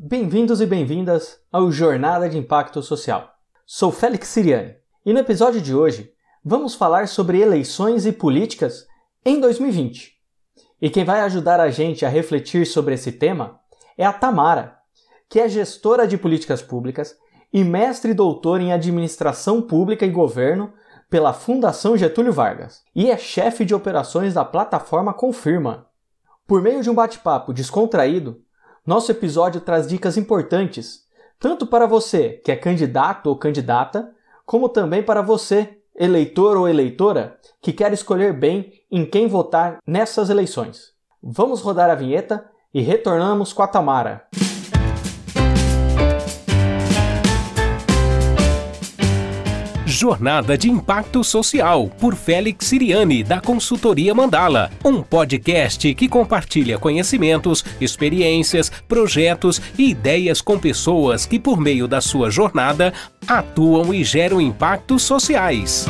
Bem-vindos e bem-vindas ao Jornada de Impacto Social. Sou Félix Siriani e no episódio de hoje vamos falar sobre eleições e políticas em 2020. E quem vai ajudar a gente a refletir sobre esse tema é a Tamara, que é gestora de políticas públicas e mestre e doutor em administração pública e governo pela Fundação Getúlio Vargas e é chefe de operações da plataforma Confirma. Por meio de um bate-papo descontraído, nosso episódio traz dicas importantes, tanto para você que é candidato ou candidata, como também para você, eleitor ou eleitora, que quer escolher bem em quem votar nessas eleições. Vamos rodar a vinheta e retornamos com a Tamara. Jornada de Impacto Social, por Félix Siriani, da Consultoria Mandala. Um podcast que compartilha conhecimentos, experiências, projetos e ideias com pessoas que, por meio da sua jornada, atuam e geram impactos sociais.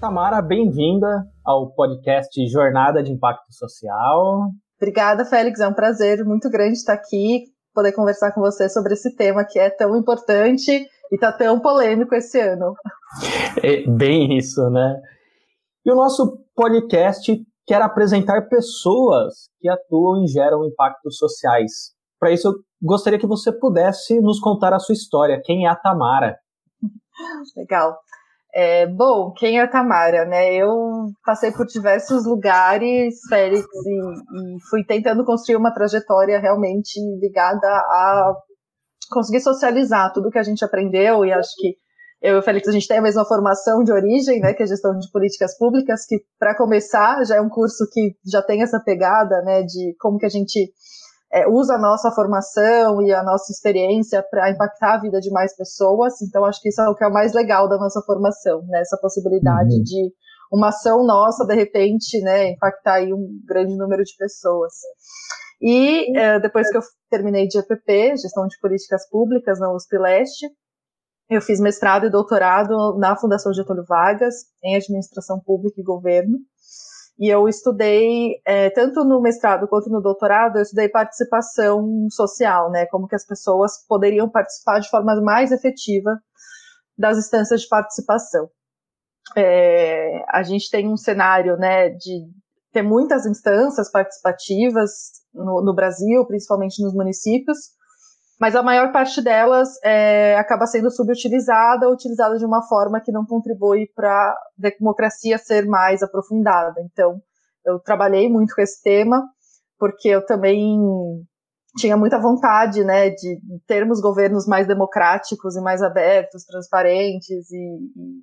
Tamara, bem-vinda ao podcast Jornada de Impacto Social. Obrigada, Félix. É um prazer muito grande estar aqui poder conversar com você sobre esse tema que é tão importante e está tão polêmico esse ano. É bem isso, né? E o nosso podcast quer apresentar pessoas que atuam e geram impactos sociais. Para isso, eu gostaria que você pudesse nos contar a sua história. Quem é a Tamara? Legal. É, bom, quem é a Tamara, né? Eu passei por diversos lugares, Félix, e, e, fui tentando construir uma trajetória realmente ligada a conseguir socializar tudo que a gente aprendeu, e acho que eu e o Félix, a gente tem a mesma formação de origem, né, que é gestão de políticas públicas, que, para começar, já é um curso que já tem essa pegada, né, de como que a gente é, usa a nossa formação e a nossa experiência para impactar a vida de mais pessoas. Então, acho que isso é o que é o mais legal da nossa formação, né? Essa possibilidade uhum. de uma ação nossa, de repente, né, impactar aí um grande número de pessoas. E é, depois que eu terminei de EPP, Gestão de Políticas Públicas, na USP Leste, eu fiz mestrado e doutorado na Fundação Getúlio Vargas, em Administração Pública e Governo. E eu estudei, é, tanto no mestrado quanto no doutorado, eu estudei participação social, né? Como que as pessoas poderiam participar de forma mais efetiva das instâncias de participação. É, a gente tem um cenário, né, de ter muitas instâncias participativas no, no Brasil, principalmente nos municípios, mas a maior parte delas é, acaba sendo subutilizada, utilizada de uma forma que não contribui para a democracia ser mais aprofundada. Então, eu trabalhei muito com esse tema, porque eu também tinha muita vontade, né, de termos governos mais democráticos e mais abertos, transparentes e, e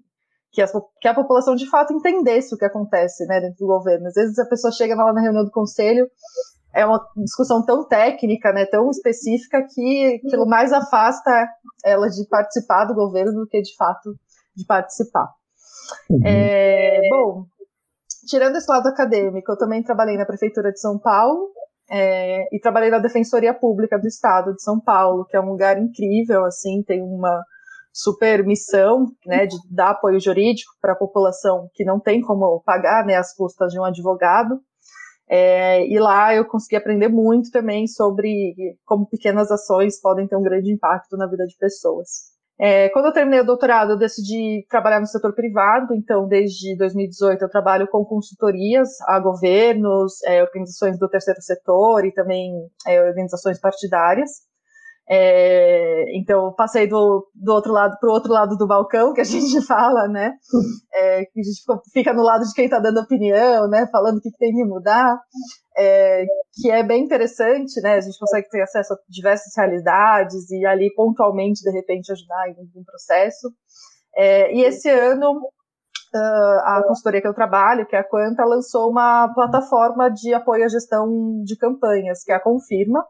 que, a, que a população de fato entendesse o que acontece, né, dentro do governo. Às vezes a pessoa chega lá na reunião do conselho é uma discussão tão técnica, né, tão específica, que aquilo mais afasta ela de participar do governo do que de fato de participar. Uhum. É, bom, tirando esse lado acadêmico, eu também trabalhei na Prefeitura de São Paulo é, e trabalhei na Defensoria Pública do Estado de São Paulo, que é um lugar incrível, assim, tem uma super missão, né, de dar apoio jurídico para a população que não tem como pagar, né, as custas de um advogado. É, e lá eu consegui aprender muito também sobre como pequenas ações podem ter um grande impacto na vida de pessoas. É, quando eu terminei o doutorado, eu decidi trabalhar no setor privado, então desde 2018 eu trabalho com consultorias a governos, é, organizações do terceiro setor e também é, organizações partidárias. É, então, passei do, do outro lado para o outro lado do balcão, que a gente fala, né? É, que a gente fica no lado de quem está dando opinião, né? Falando o que, tem que mudar, é, que é bem interessante, né? A gente consegue ter acesso a diversas realidades e ali pontualmente, de repente, ajudar em um processo. É, e esse ano, uh, a consultoria que eu trabalho, que é a Quanta, lançou uma plataforma de apoio à gestão de campanhas, que é a Confirma,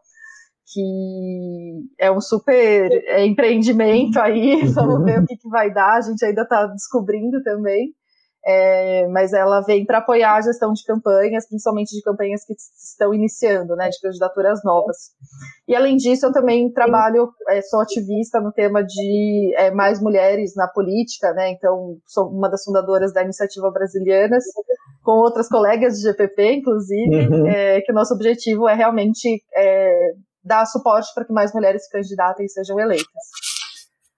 que é um super é, empreendimento aí, vamos ver o que, que vai dar, a gente ainda está descobrindo também. é, mas ela vem para apoiar a gestão de campanhas, principalmente de campanhas que estão iniciando, né, de candidaturas novas. E além disso, eu também trabalho, é, sou ativista no tema de é, mais mulheres na política, né, então sou uma das fundadoras da Iniciativa Brasilianas, com outras colegas de GPP, inclusive, uhum. É, que o nosso objetivo é realmente é, dar suporte para que mais mulheres se candidatem e sejam eleitas.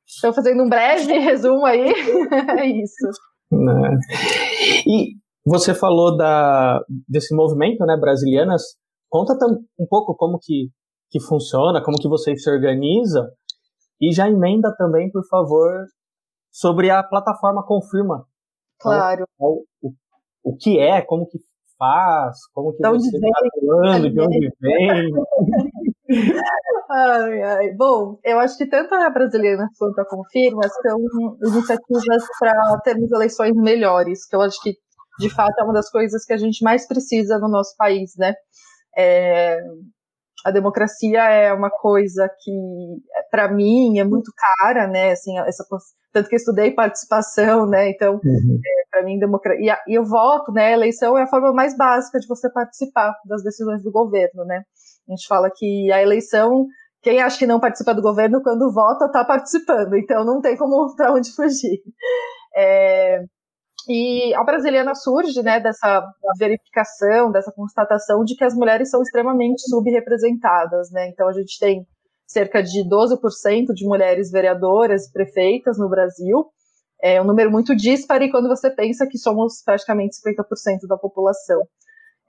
Estou fazendo um breve resumo aí, é isso. Né? E você falou da, desse movimento, né, Brasilianas. Conta um pouco como que, que funciona, como que vocês se organizam. E já emenda também, por favor, sobre a plataforma Confirma. Claro. O, o, o que é, como que faz, como que você está falando, de onde vem. ai, ai. Bom, eu acho que tanto a brasileira quanto a Confirma são iniciativas para termos eleições melhores, que eu acho que, de fato, é uma das coisas que a gente mais precisa no nosso país, né? É, a democracia é uma coisa que, para mim, é muito cara, né? Assim, essa, tanto que eu estudei participação, né? Então, uhum. é, para mim, democracia. E, e o voto, né? A eleição é a forma mais básica de você participar das decisões do governo, né? A gente fala que a eleição, quem acha que não participa do governo, quando vota, está participando. Então não tem como para onde fugir. É, e a brasiliana surge né, dessa verificação, dessa constatação de que as mulheres são extremamente subrepresentadas. Né? Então a gente tem cerca de 12% de mulheres vereadoras e prefeitas no Brasil. É um número muito disparo quando você pensa que somos praticamente 50% da população.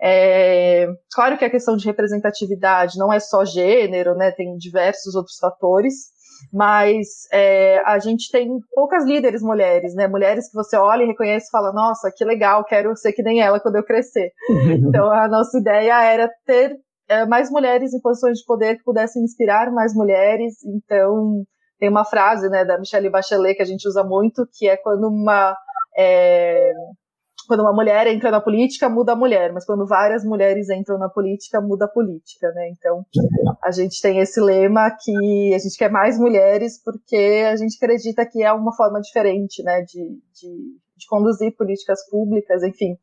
É, claro que a questão de representatividade não é só gênero, né, tem diversos outros fatores, mas é, a gente tem poucas líderes mulheres, né, mulheres que você olha e reconhece e fala, nossa, que legal, quero ser que nem ela quando eu crescer. então a nossa ideia era ter é, mais mulheres em posições de poder que pudessem inspirar mais mulheres, então tem uma frase, né, da Michelle Bachelet que a gente usa muito, que é quando uma é, quando uma mulher entra na política, muda a mulher, mas quando várias mulheres entram na política, muda a política, né? Então, a gente tem esse lema que a gente quer mais mulheres porque a gente acredita que é uma forma diferente, né, de, de, de conduzir políticas públicas, enfim.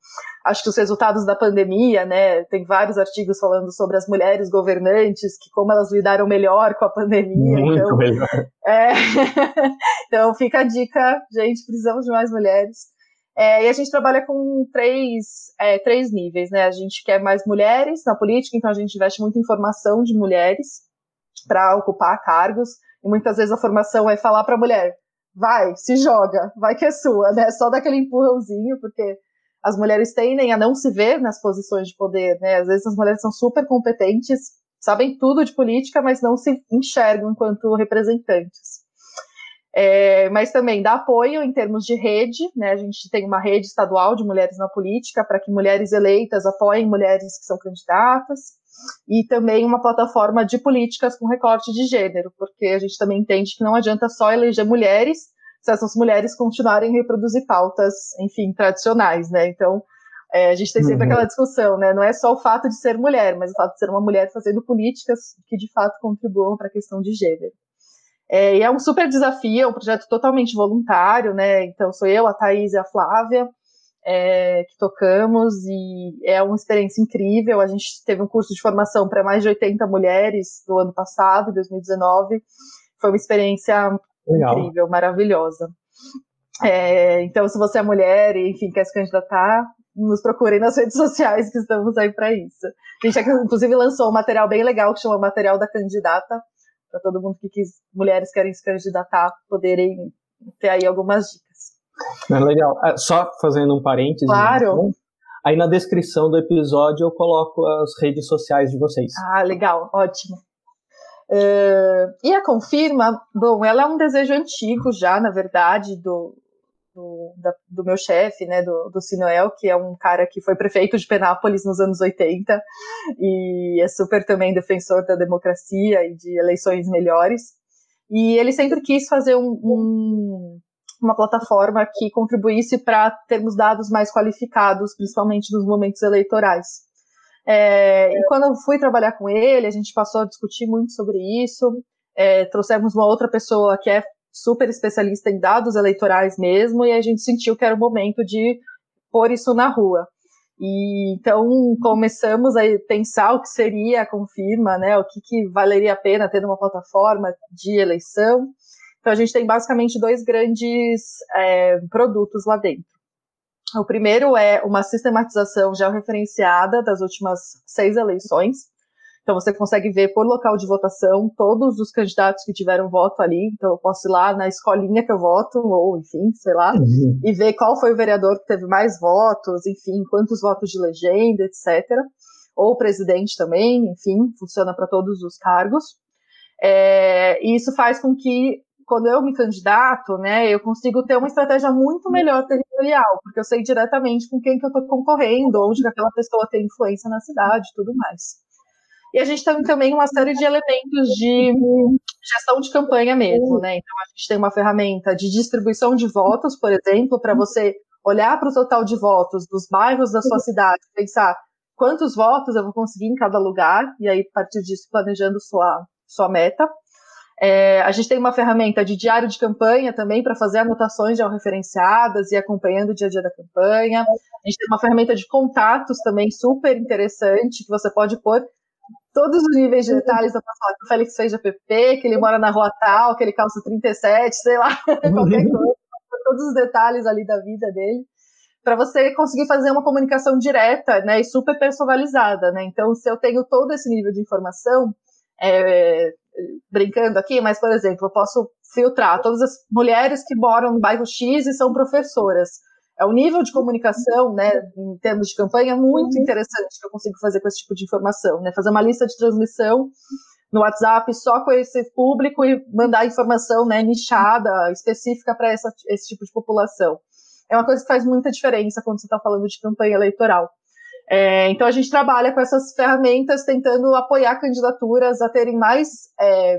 Acho que os resultados da pandemia, né, tem vários artigos falando sobre as mulheres governantes, que como elas lidaram melhor com a pandemia. Muito então, melhor. É, então fica a dica, gente, precisamos de mais mulheres. É, e a gente trabalha com três, é, três níveis, né? A gente quer mais mulheres na política, então a gente investe muito em formação de mulheres para ocupar cargos. E muitas vezes a formação é falar para a mulher: vai, se joga, vai que é sua, né? Só daquele empurrãozinho, porque as mulheres tendem a não se ver nas posições de poder, né? Às vezes as mulheres são super competentes, sabem tudo de política, mas não se enxergam enquanto representantes é, mas também dá apoio em termos de rede, né? A gente tem uma rede estadual de mulheres na política para que mulheres eleitas apoiem mulheres que são candidatas, e também uma plataforma de políticas com recorte de gênero, porque a gente também entende que não adianta só eleger mulheres se essas mulheres continuarem a reproduzir pautas, enfim, tradicionais, né? Então, é, a gente tem sempre uhum. aquela discussão, né? Não é só o fato de ser mulher, mas o fato de ser uma mulher fazendo políticas que de fato contribuam para a questão de gênero. É, e é um super desafio, é um projeto totalmente voluntário, né? Então sou eu, a Thaís e a Flávia é, que tocamos e é uma experiência incrível. A gente teve um curso de formação para mais de 80 mulheres no ano passado, 2019. Foi uma experiência Legal. incrível, maravilhosa. É, então, se você é mulher e, enfim, quer se candidatar, nos procurem nas redes sociais que estamos aí para isso. A gente, inclusive, lançou um material bem legal que chama Material da Candidata, para todo mundo que quis, mulheres querem se candidatar, poderem ter aí algumas dicas. É legal. É, só fazendo um parênteses. Claro. Então, aí na descrição do episódio eu coloco as redes sociais de vocês. Ah, legal, ótimo. Uh, e a Confirma, bom, ela é um desejo antigo já, na verdade, do, do, da, do meu chefe, né, do, do Sinoel, que é um cara que foi prefeito de Penápolis nos anos 80 e é super também defensor da democracia e de eleições melhores. E ele sempre quis fazer um, um, uma plataforma que contribuísse para termos dados mais qualificados, principalmente nos momentos eleitorais. É, e quando eu fui trabalhar com ele, a gente passou a discutir muito sobre isso. É, trouxemos uma outra pessoa que é super especialista em dados eleitorais mesmo, e a gente sentiu que era o momento de pôr isso na rua. E então começamos a pensar o que seria a confirma, né? O que, que valeria a pena ter uma plataforma de eleição. Então a gente tem basicamente dois grandes é, produtos lá dentro. O primeiro é uma sistematização georreferenciada das últimas seis eleições. Então você consegue ver por local de votação todos os candidatos que tiveram voto ali. Então eu posso ir lá na escolinha que eu voto, ou enfim, sei lá, uhum. e ver qual foi o vereador que teve mais votos, enfim, quantos votos de legenda, etc. Ou o presidente também, enfim, funciona para todos os cargos. É, e isso faz com que quando eu me candidato, né, eu consigo ter uma estratégia muito melhor territorial, porque eu sei diretamente com quem que eu estou concorrendo, onde que aquela pessoa tem influência na cidade, tudo mais. E a gente tem também uma série de elementos de gestão de campanha mesmo, né? Então a gente tem uma ferramenta de distribuição de votos, por exemplo, para você olhar para o total de votos dos bairros da sua cidade, pensar quantos votos eu vou conseguir em cada lugar, e aí, a partir disso, planejando sua, sua meta. É, a gente tem uma ferramenta de diário de campanha também para fazer anotações georreferenciadas e acompanhando o dia a dia da campanha. A gente tem uma ferramenta de contatos também super interessante que você pode pôr todos os níveis de detalhes, eu posso falar que o Félix fez PP, que ele mora na rua tal, que ele calça 37, sei lá, qualquer coisa, todos os detalhes ali da vida dele, para você conseguir fazer uma comunicação direta, né, e super personalizada, né, então se eu tenho todo esse nível de informação, é, brincando aqui, mas, por exemplo, eu posso filtrar todas as mulheres que moram no bairro X e são professoras, é o nível de comunicação, né, em termos de campanha, muito uhum. interessante que eu consigo fazer com esse tipo de informação, né, fazer uma lista de transmissão no WhatsApp só com esse público e mandar informação, né, nichada, específica para esse tipo de população. É uma coisa que faz muita diferença quando você está falando de campanha eleitoral. É, então a gente trabalha com essas ferramentas tentando apoiar candidaturas a terem mais, é,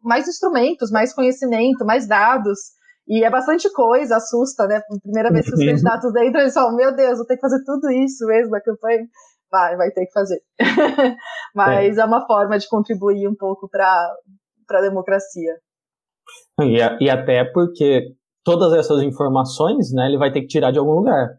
mais instrumentos, mais conhecimento, mais dados, e é bastante coisa, assusta, né? Primeira vez que os candidatos entram, eles falam: Meu Deus, vou ter que fazer tudo isso mesmo na campanha. Vai, vai ter que fazer. Mas é. é. uma forma de contribuir um pouco para a democracia. E, e até porque todas essas informações, né, ele vai ter que tirar de algum lugar.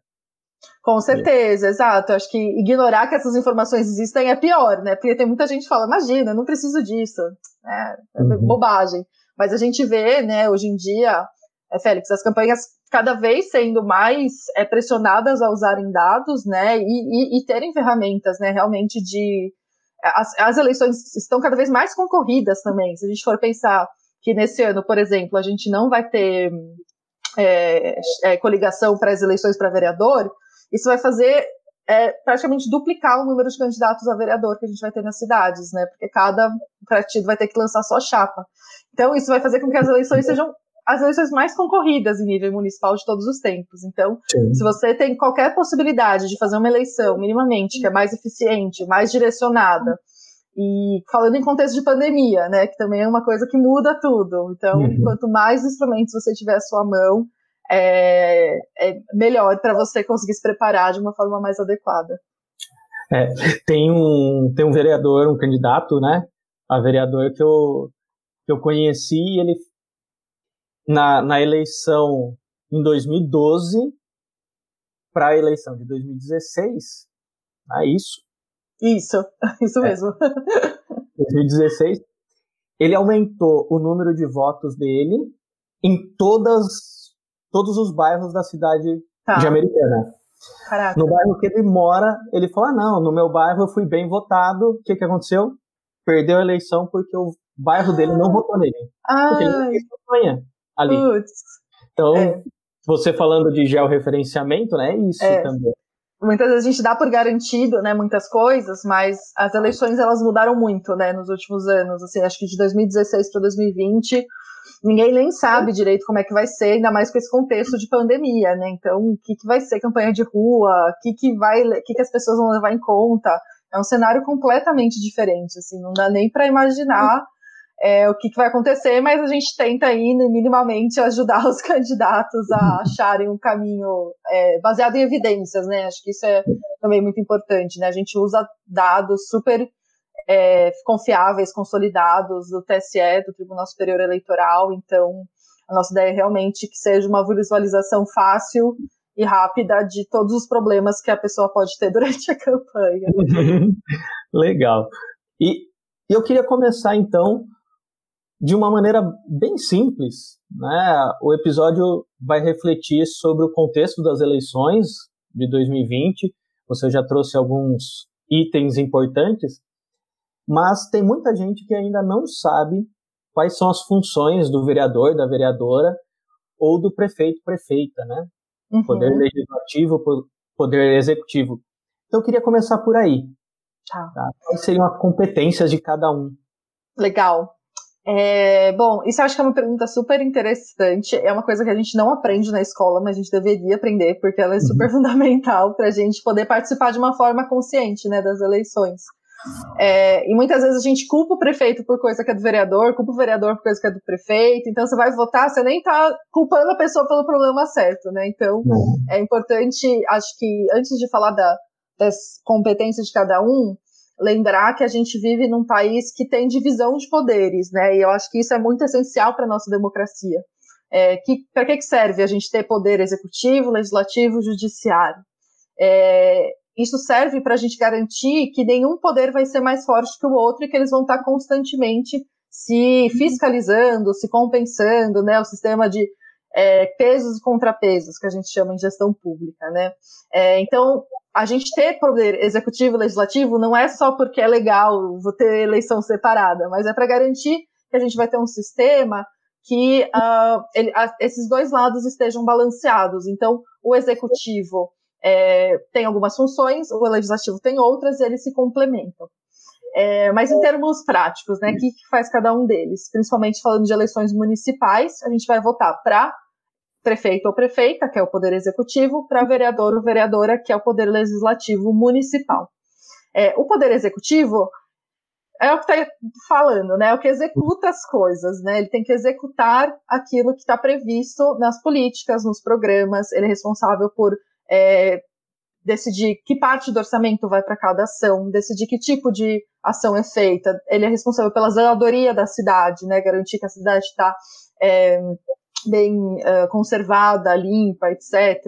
Com certeza, é. exato. Acho que ignorar que essas informações existem é pior, né? Porque tem muita gente que fala, imagina, não preciso disso. É, é uhum. bobagem. Mas a gente vê, né, hoje em dia, é, Félix, as campanhas cada vez sendo mais é, pressionadas a usarem dados, né, e, e, e terem ferramentas, né, realmente de as, as, eleições estão cada vez mais concorridas também. Se a gente for pensar que nesse ano, por exemplo, a gente não vai ter é, é, coligação para as eleições para vereador, isso vai fazer é, praticamente duplicar o número de candidatos a vereador que a gente vai ter nas cidades, né? Porque cada partido vai ter que lançar sua chapa. Então, isso vai fazer com que as eleições sejam as eleições mais concorridas em nível municipal de todos os tempos. Então, Sim. se você tem qualquer possibilidade de fazer uma eleição minimamente que é mais eficiente, mais direcionada, e falando em contexto de pandemia, né, que também é uma coisa que muda tudo. Então, uhum. quanto mais instrumentos você tiver à sua mão, é, é melhor para você conseguir se preparar de uma forma mais adequada. É, tem um tem um vereador, um candidato, né, a vereador que eu que eu conheci, ele na, na eleição em 2012 para a eleição de 2016. É isso? Isso, isso é. mesmo. 2016. Ele aumentou o número de votos dele em todas, todos os bairros da cidade tá. de Americana. Caraca. No bairro que ele mora, ele falou: ah, não, no meu bairro eu fui bem votado. O que, que aconteceu? Perdeu a eleição porque o bairro dele não votou nele. Porque ele não fez campanha ali. Putz. Então, é. você falando de georreferenciamento, né? É isso é. também. Muitas vezes a gente dá por garantido, né, muitas coisas, mas as eleições elas mudaram muito, né, nos últimos anos. Assim, acho que de 2016 para 2020 ninguém nem sabe direito como é que vai ser, ainda mais com esse contexto de pandemia, né? Então, o que, que vai ser campanha de rua, o que, que vai, o que, que as pessoas vão levar em conta? É um cenário completamente diferente, assim, não dá nem para imaginar é, o que, que, vai acontecer, mas a gente tenta aí, minimamente, ajudar os candidatos a acharem um caminho é, baseado em evidências, né? Acho que isso é também muito importante, né? A gente usa dados super é, confiáveis, consolidados do TSE, do Tribunal Superior Eleitoral, então a nossa ideia é realmente que seja uma visualização fácil e rápida de todos os problemas que a pessoa pode ter durante a campanha. Legal. E eu queria começar então de uma maneira bem simples. Né? O episódio vai refletir sobre o contexto das eleições de 2020. Você já trouxe alguns itens importantes, mas tem muita gente que ainda não sabe quais são as funções do vereador, da vereadora ou do prefeito, prefeita, né? Uhum. Poder legislativo, poder executivo. Então eu queria começar por aí. Tá. tá? Quais seriam as competências de cada um? Legal. É, bom, isso eu acho que é uma pergunta super interessante. É uma coisa que a gente não aprende na escola, mas a gente deveria aprender, porque ela é uhum. super uhum. fundamental para a gente poder participar de uma forma consciente né, das eleições. É, e muitas vezes a gente culpa o prefeito por coisa que é do vereador, culpa o vereador por coisa que é do prefeito. Então você vai votar, você nem está culpando a pessoa pelo problema certo, né? Então uhum. é importante, acho que antes de falar da, das competências de cada um, lembrar que a gente vive num país que tem divisão de poderes, né? E eu acho que isso é muito essencial para a nossa democracia. É, que, para que, que serve a gente ter poder executivo, legislativo, judiciário? É, isso serve para a gente garantir que nenhum poder vai ser mais forte que o outro e que eles vão estar constantemente se fiscalizando, se compensando, né? O sistema de é, pesos e contrapesos que a gente chama em gestão pública, né? É, então, a gente ter poder executivo e legislativo não é só porque é legal vou ter eleição separada, mas é para garantir que a gente vai ter um sistema que uh, ele, uh, esses dois lados estejam balanceados. Então, o executivo é, tem algumas funções, o legislativo tem outras, e eles se complementam. É, mas em termos práticos, né, o que, que faz cada um deles? Principalmente falando de eleições municipais, a gente vai votar para prefeito ou prefeita, que é o poder executivo, para vereador ou vereadora, que é o poder legislativo municipal. É, o poder executivo é o que está falando, né? É o que executa as coisas, né? Ele tem que executar aquilo que está previsto nas políticas, nos programas. Ele é responsável por é, decidir que parte do orçamento vai para cada ação, decidir que tipo de ação é feita. Ele é responsável pela zeladoria da cidade, né? Garantir que a cidade está é, bem uh, conservada, limpa, etc.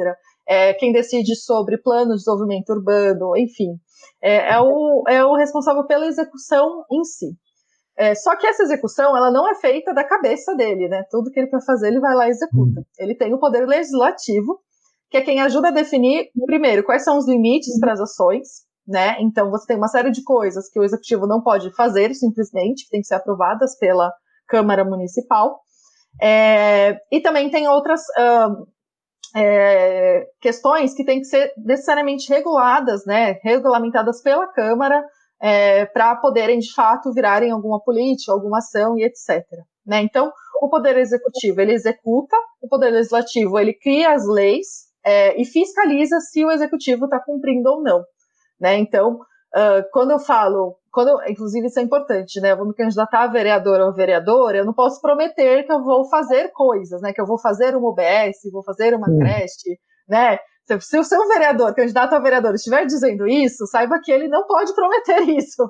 É, quem decide sobre plano de desenvolvimento urbano, enfim, é, é, o, é o responsável pela execução em si. É, só que essa execução, ela não é feita da cabeça dele, né? Tudo que ele quer fazer, ele vai lá e executa. Uhum. Ele tem o poder legislativo, que é quem ajuda a definir, primeiro, quais são os limites para as ações, né? Então, você tem uma série de coisas que o executivo não pode fazer simplesmente, que tem que ser aprovadas pela Câmara Municipal. É, e também tem outras uh, é, questões que têm que ser necessariamente reguladas, né, regulamentadas pela Câmara é, para poderem de fato virarem alguma política, alguma ação e etc. Né? Então, o poder executivo ele executa, o poder legislativo ele cria as leis é, e fiscaliza se o executivo está cumprindo ou não. Né? Então, uh, quando eu falo quando eu, inclusive isso é importante, né? Eu vou me candidatar a vereador ou vereadora, eu não posso prometer que eu vou fazer coisas, né? Que eu vou fazer uma OBS, vou fazer uma hum. creche, né? Se, se o seu vereador, candidato a vereador, estiver dizendo isso, saiba que ele não pode prometer isso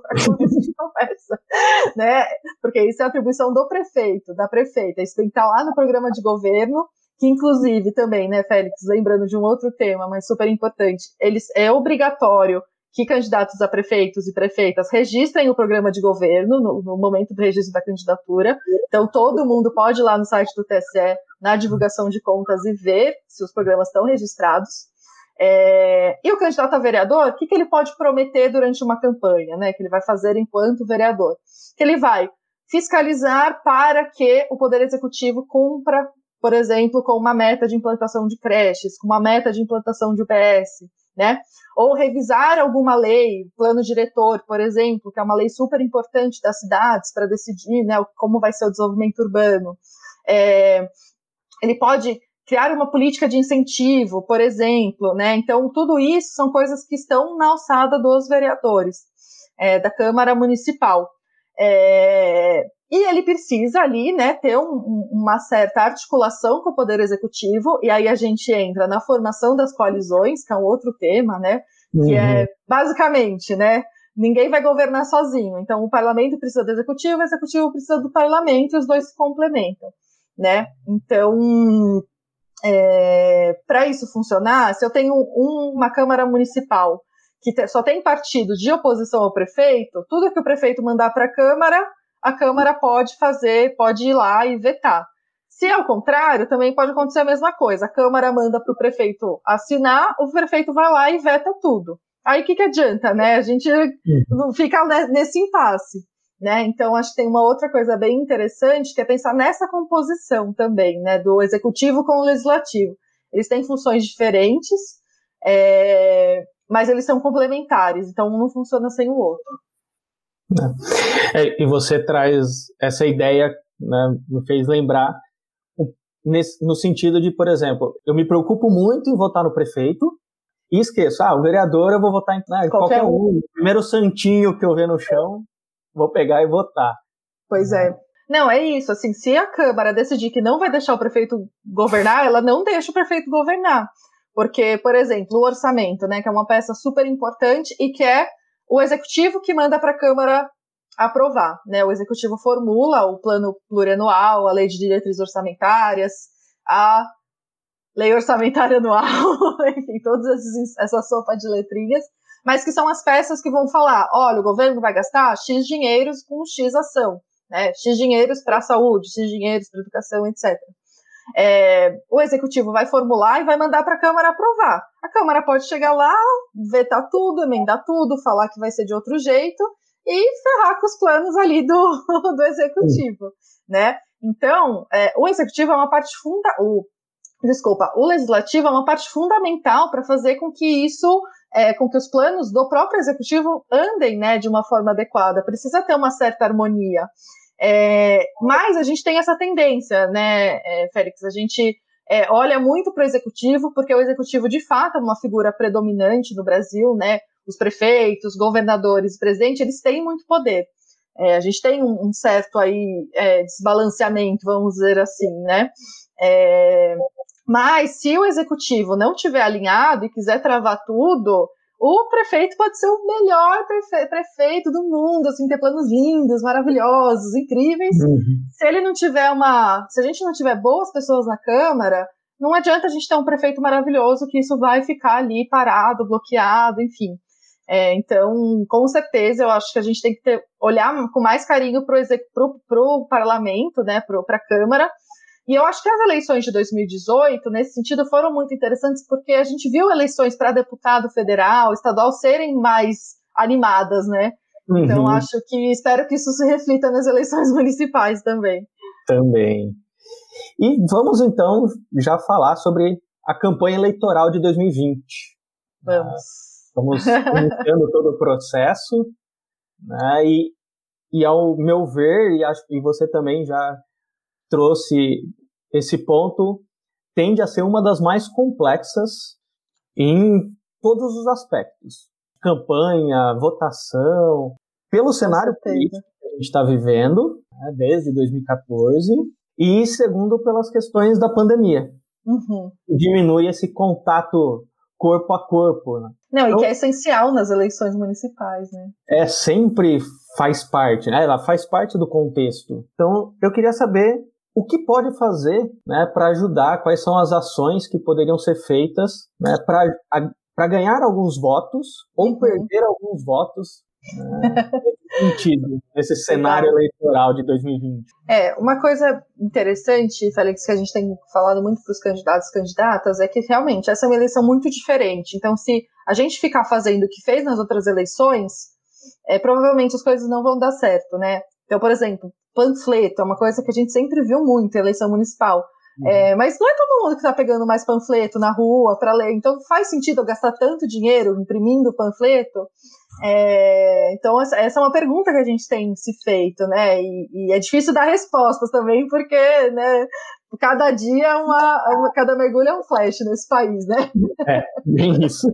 conversa, né? Porque isso é atribuição do prefeito, da prefeita. Isso tem que estar lá no programa de governo, que inclusive também, né, Félix, lembrando de um outro tema, mas super importante, eles é obrigatório que candidatos a prefeitos e prefeitas registrem o programa de governo no, no, momento do registro da candidatura. Então, todo mundo pode ir lá no site do TSE, na divulgação de contas, e ver se os programas estão registrados. É, e o candidato a vereador, o que, que ele pode prometer durante uma campanha, né? Que ele vai fazer enquanto vereador? Que ele vai fiscalizar para que o Poder Executivo cumpra, por exemplo, com uma meta de implantação de creches, com uma meta de implantação de UPS, né? Ou revisar alguma lei, plano diretor, por exemplo, que é uma lei super importante das cidades para decidir, né, como vai ser o desenvolvimento urbano. É, ele pode criar uma política de incentivo, por exemplo, né? Então, tudo isso são coisas que estão na alçada dos vereadores é, da Câmara Municipal. É, e ele precisa ali, né, ter um, uma certa articulação com o Poder Executivo, e aí a gente entra na formação das coalizões, que é um outro tema, né, que é uhum. é basicamente, né, ninguém vai governar sozinho. Então, o parlamento precisa do executivo, o executivo precisa do parlamento, e os dois se complementam, né? Então, é, para isso funcionar, se eu tenho um, uma Câmara Municipal que te, só tem partido de oposição ao prefeito, tudo que o prefeito mandar para a Câmara, a Câmara pode fazer, pode ir lá e vetar. Se é o contrário, também pode acontecer a mesma coisa. A Câmara manda para o prefeito assinar, o prefeito vai lá e veta tudo. Aí o que, que adianta, né? A gente uhum. não fica nesse impasse. Né? Então, acho que tem uma outra coisa bem interessante, que é pensar nessa composição também, né, do executivo com o legislativo. Eles têm funções diferentes, é, mas eles são complementares, então um não funciona sem o outro. É, e você traz essa ideia, né, me fez lembrar, nesse, no sentido de, por exemplo, eu me preocupo muito em votar no prefeito, e esqueço, ah, o vereador eu vou votar em né, qualquer, qualquer um. Primeiro santinho que eu ver no chão, vou pegar e votar. Pois é. Não, é isso. Assim, se a Câmara decidir que não vai deixar o prefeito governar, ela não deixa o prefeito governar. Porque, por exemplo, o orçamento, né, que é uma peça super importante e que é o executivo que manda para a Câmara aprovar. Né? O executivo formula o plano plurianual, a lei de diretrizes orçamentárias, a lei orçamentária anual, enfim, todas essa sopa de letrinhas mas que são as peças que vão falar: olha, o governo vai gastar X dinheiros com X ação, né? X dinheiros para a saúde, X dinheiros para educação, etc. É, o executivo vai formular e vai mandar para a Câmara aprovar. A Câmara pode chegar lá, vetar tudo, emendar tudo, falar que vai ser de outro jeito e ferrar com os planos ali do, do executivo, né? Então, é, o executivo é uma parte funda, o desculpa, o legislativo é uma parte fundamental para fazer com que isso é, com que os planos do próprio executivo andem né, de uma forma adequada. Precisa ter uma certa harmonia. É, mas a gente tem essa tendência, né, é, Félix? A gente é, olha muito para o executivo, porque o executivo, de fato, é uma figura predominante no Brasil, né? Os prefeitos, governadores, presidente, eles têm muito poder. É, a gente tem um, certo aí é, desbalanceamento, vamos dizer assim, né? É, mas se o executivo não tiver alinhado e quiser travar tudo, o prefeito pode ser o melhor prefeito do mundo, assim, ter planos lindos, maravilhosos, incríveis. Uhum. Se ele não tiver uma. Se a gente não tiver boas pessoas na Câmara, não adianta a gente ter um prefeito maravilhoso que isso vai ficar ali parado, bloqueado, enfim. É, então, com certeza, eu acho que a gente tem que ter, olhar com mais carinho para o parlamento, né, para a Câmara, e eu acho que as eleições de 2018, nesse sentido, foram muito interessantes porque a gente viu eleições para deputado federal, estadual serem mais animadas, né? Então, uhum. Então acho que espero que isso se reflita nas eleições municipais também. Também. E vamos então já falar sobre a campanha eleitoral de 2020. Vamos. Estamos iniciando todo o processo, né? E, e ao meu ver, e acho que você também já trouxe esse ponto, tende a ser uma das mais complexas em todos os aspectos. Campanha, votação, pelo cenário político que a gente está vivendo, né, desde 2014, e segundo pelas questões da pandemia. Uhum. Diminui esse contato corpo a corpo. Né? Não, então, e que é essencial nas eleições municipais, né? É, sempre faz parte, né? Ela faz parte do contexto. Então, eu queria saber o que pode fazer né, para ajudar, quais são as ações que poderiam ser feitas né, para ganhar alguns votos ou uhum. perder alguns votos né, nesse sentido, nesse cenário eleitoral de 2020. É, uma coisa interessante, Félix, que a gente tem falado muito para os candidatos e candidatas, é que realmente essa é uma eleição muito diferente. Então, se a gente ficar fazendo o que fez nas outras eleições, é, provavelmente as coisas não vão dar certo, né? Então, por exemplo, panfleto, é uma coisa que a gente sempre viu muito em eleição municipal. Uhum. É, mas não é todo mundo que está pegando mais panfleto na rua para ler, então faz sentido eu gastar tanto dinheiro imprimindo panfleto? É, então, essa, essa, é uma pergunta que a gente tem se feito, né? E, e é difícil dar respostas também, porque né, cada dia é uma, uma, cada mergulho é um flash nesse país, né? É, bem isso.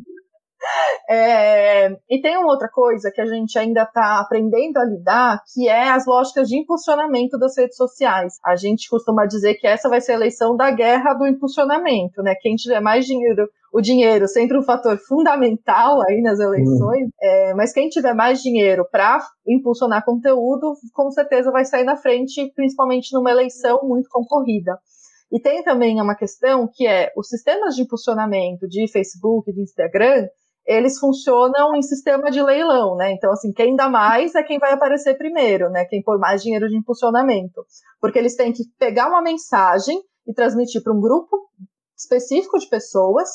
É, e tem uma outra coisa que a gente ainda está aprendendo a lidar, que é as lógicas de impulsionamento das redes sociais. A gente costuma dizer que essa vai ser a eleição da guerra do impulsionamento, né? Quem tiver mais dinheiro, o dinheiro sempre um fator fundamental aí nas eleições, uhum. é, mas quem tiver mais dinheiro para impulsionar conteúdo, com certeza vai sair na frente, principalmente numa eleição muito concorrida. E tem também uma questão que é os sistemas de impulsionamento de Facebook, de Instagram, eles funcionam em sistema de leilão, né? Então, assim, quem dá mais é quem vai aparecer primeiro, né? Quem pôr mais dinheiro de impulsionamento. Porque eles têm que pegar uma mensagem e transmitir para um grupo específico de pessoas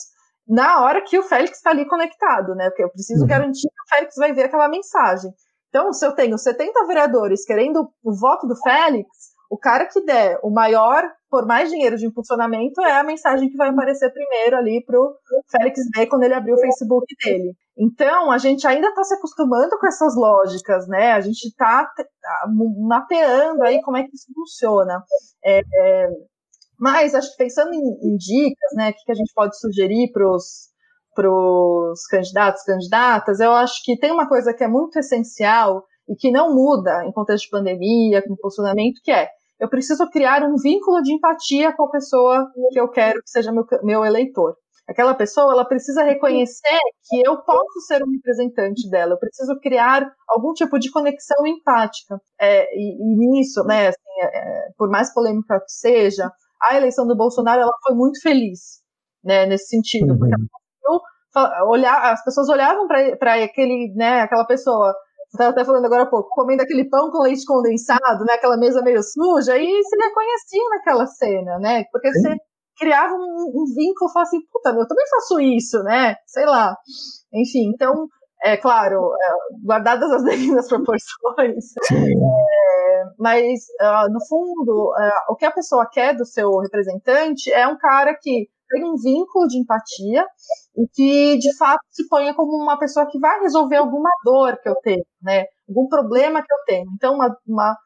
na hora que o Félix está ali conectado, né? Porque eu preciso uhum. garantir que o Félix vai ver aquela mensagem. Então, se eu tenho 70 vereadores querendo o voto do Félix, o cara que der o maior, por mais dinheiro de impulsionamento, é a mensagem que vai aparecer primeiro ali para o Félix ver quando ele abrir o Facebook dele. Então, a gente ainda está se acostumando com essas lógicas, né? A gente está tá mapeando aí como é que isso funciona. É, é, mas, acho que pensando em, em dicas, né, o que, que a gente pode sugerir para os candidatos, candidatas, eu acho que tem uma coisa que é muito essencial e que não muda em contexto de pandemia, com posicionamento, que é eu preciso criar um vínculo de empatia com a pessoa que eu quero que seja meu, meu eleitor. Aquela pessoa, ela precisa reconhecer que eu posso ser um representante dela, eu preciso criar algum tipo de conexão empática. É, e, e, nisso, né, assim, é, por mais polêmica que seja, a eleição do Bolsonaro ela foi muito feliz, né, nesse sentido, uhum. porque olhar, as pessoas olhavam para aquele, né, aquela pessoa estava até falando agora há pouco, comendo aquele pão com leite condensado, né, aquela mesa meio suja, e se reconhecia naquela cena, né, porque Sim. você criava um, um vínculo, falava assim, puta, eu também faço isso, né, sei lá, enfim, então, é claro, é, guardadas as devidas proporções, é, mas, uh, no fundo, uh, o que a pessoa quer do seu representante é um cara que tem um vínculo de empatia e que, de fato, se ponha como uma pessoa que vai resolver alguma dor que eu tenho, né? Algum problema que eu tenho. Então, uma, uma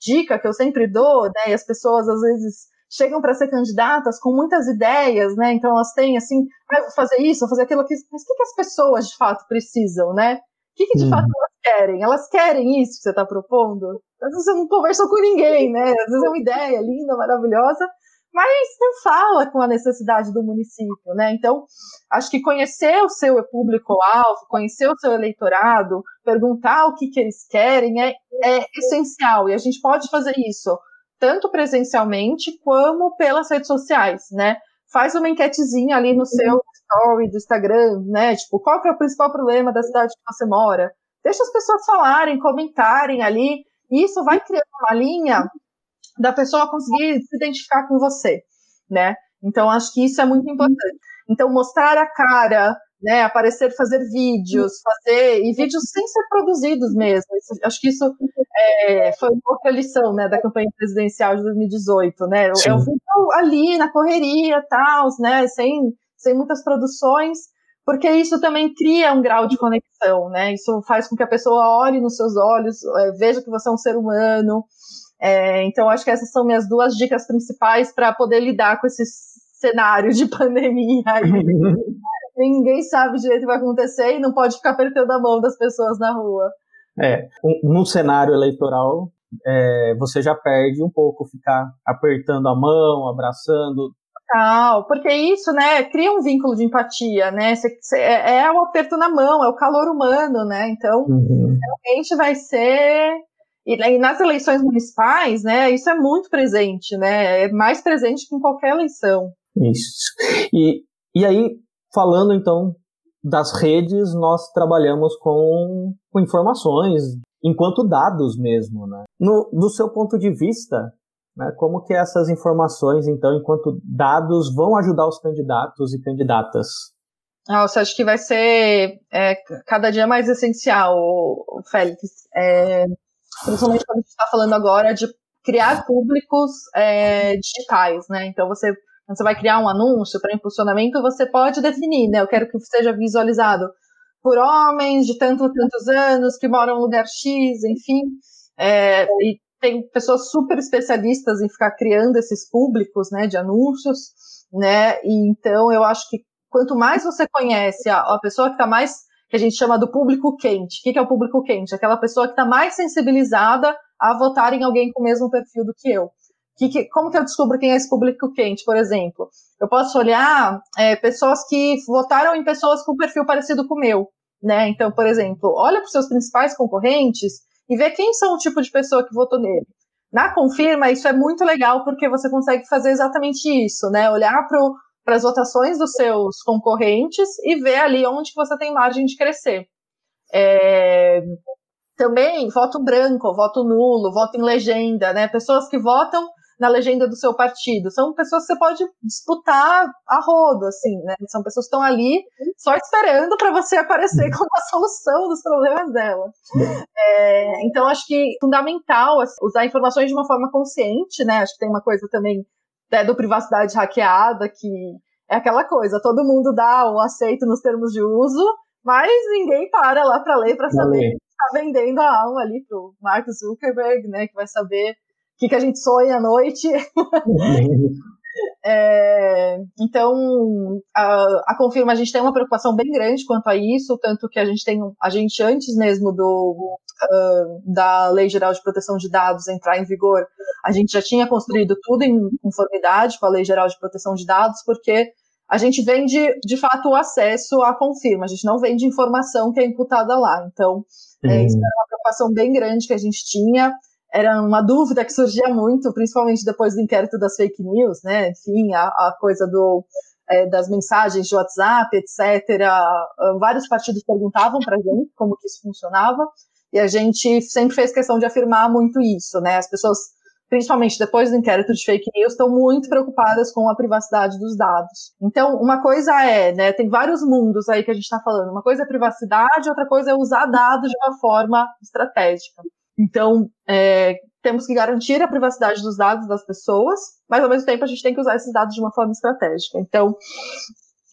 dica que eu sempre dou, né? E as pessoas, às vezes, chegam para ser candidatas com muitas ideias, né? Então, elas têm, assim, ah, vou fazer isso, vou fazer aquilo aqui. Mas o que, que as pessoas, de fato, precisam, né? O que, que de hum. fato elas querem? Elas querem isso que você está propondo? Às vezes você não conversou com ninguém, né? Às vezes é uma ideia linda, maravilhosa, mas não fala com a necessidade do município, né? Então, acho que conhecer o seu público-alvo, conhecer o seu eleitorado, perguntar o que, que eles querem é, é essencial, e a gente pode fazer isso tanto presencialmente como pelas redes sociais, né? Faz uma enquetezinha ali no seu story do Instagram, né? Tipo, qual que é o principal problema da cidade que você mora? Deixa as pessoas falarem, comentarem ali, e isso vai criando uma linha da pessoa conseguir se identificar com você, né? Então, acho que isso é muito importante. Então, mostrar a cara, né, aparecer, fazer vídeos, fazer, e vídeos sem ser produzidos mesmo. Isso, acho que isso é, foi uma outra lição, né, da campanha presidencial de 2018, né? Sim. Eu fui ali, na correria, tal, né, sem, sem muitas produções, porque isso também cria um grau de conexão, né? Isso faz com que a pessoa olhe nos seus olhos, é, veja que você é um ser humano, é, então, acho que essas são minhas duas dicas principais para poder lidar com esse cenário de pandemia. Ninguém sabe direito o que vai acontecer e não pode ficar apertando a mão das pessoas na rua. É, num cenário eleitoral, é, você já perde um pouco ficar apertando a mão, abraçando. Total, porque isso, né, cria um vínculo de empatia, né? É, é o aperto na mão, é o calor humano, né? Então, uhum. realmente vai ser e, nas eleições municipais, né, isso é muito presente, né? É mais presente que em qualquer eleição. Isso. E, e aí, falando então das redes, nós trabalhamos com, com informações enquanto dados mesmo, né? No, do seu ponto de vista, né, como que essas informações, então, enquanto dados, vão ajudar os candidatos e candidatas? Nossa, acho que vai ser é, cada dia mais essencial, Félix. É, principalmente quando a gente está falando agora de criar públicos é, digitais, né? Então você você vai criar um anúncio para impulsionamento, você pode definir, né? Eu quero que seja visualizado por homens de tanto tantos anos que moram em lugar X, enfim. É, e tem pessoas super especialistas em ficar criando esses públicos, né, de anúncios, né? E então eu acho que quanto mais você conhece a, a pessoa que está mais que a gente chama do público quente. O que é o público quente? Aquela pessoa que está mais sensibilizada a votar em alguém com o mesmo perfil do que eu. Que, que, como que eu descubro quem é esse público quente, por exemplo? Eu posso olhar é, pessoas que votaram em pessoas com perfil parecido com o meu, né? Então, por exemplo, olha para os seus principais concorrentes e vê quem são o tipo de pessoa que votou nele. Na Confirma, isso é muito legal porque você consegue fazer exatamente isso, né? Olhar para as votações dos seus concorrentes e ver ali onde que você tem margem de crescer. É, também voto branco, voto nulo, voto em legenda, né? Pessoas que votam na legenda do seu partido. São pessoas que você pode disputar a rodo, assim, né? São pessoas que estão ali só esperando para você aparecer com a solução dos problemas dela. É, então, acho que é fundamental assim, usar informações de uma forma consciente, né? Acho que tem uma coisa também né, do privacidade hackeada, que é aquela coisa, todo mundo dá o aceito nos termos de uso, mas ninguém para lá para ler para saber que está vendendo a alma ali pro Mark Zuckerberg, né? Que vai saber que, que a gente sonha à noite. é, então, a, a, Confirma, a gente tem uma preocupação bem grande quanto a isso, tanto que a gente tem, a gente antes mesmo do, uh, da Lei Geral de Proteção de Dados entrar em vigor, a gente já tinha construído tudo em conformidade com a Lei Geral de Proteção de Dados, porque a gente vende, de fato, o acesso à confirma, a gente não vende informação que é imputada lá. Então, é, isso era uma preocupação bem grande que a gente tinha era uma dúvida que surgia muito, principalmente depois do inquérito das fake news, né? Enfim, a, a coisa do, é, das mensagens de WhatsApp, etc. Vários partidos perguntavam para a gente como que isso funcionava, e a gente sempre fez questão de afirmar muito isso, né? As pessoas, principalmente depois do inquérito de fake news, estão muito preocupadas com a privacidade dos dados. Então, uma coisa é, né? Tem vários mundos aí que a gente está falando. Uma coisa é privacidade, outra coisa é usar dados de uma forma estratégica. Então, é, temos que garantir a privacidade dos dados das pessoas, mas ao mesmo tempo a gente tem que usar esses dados de uma forma estratégica. Então,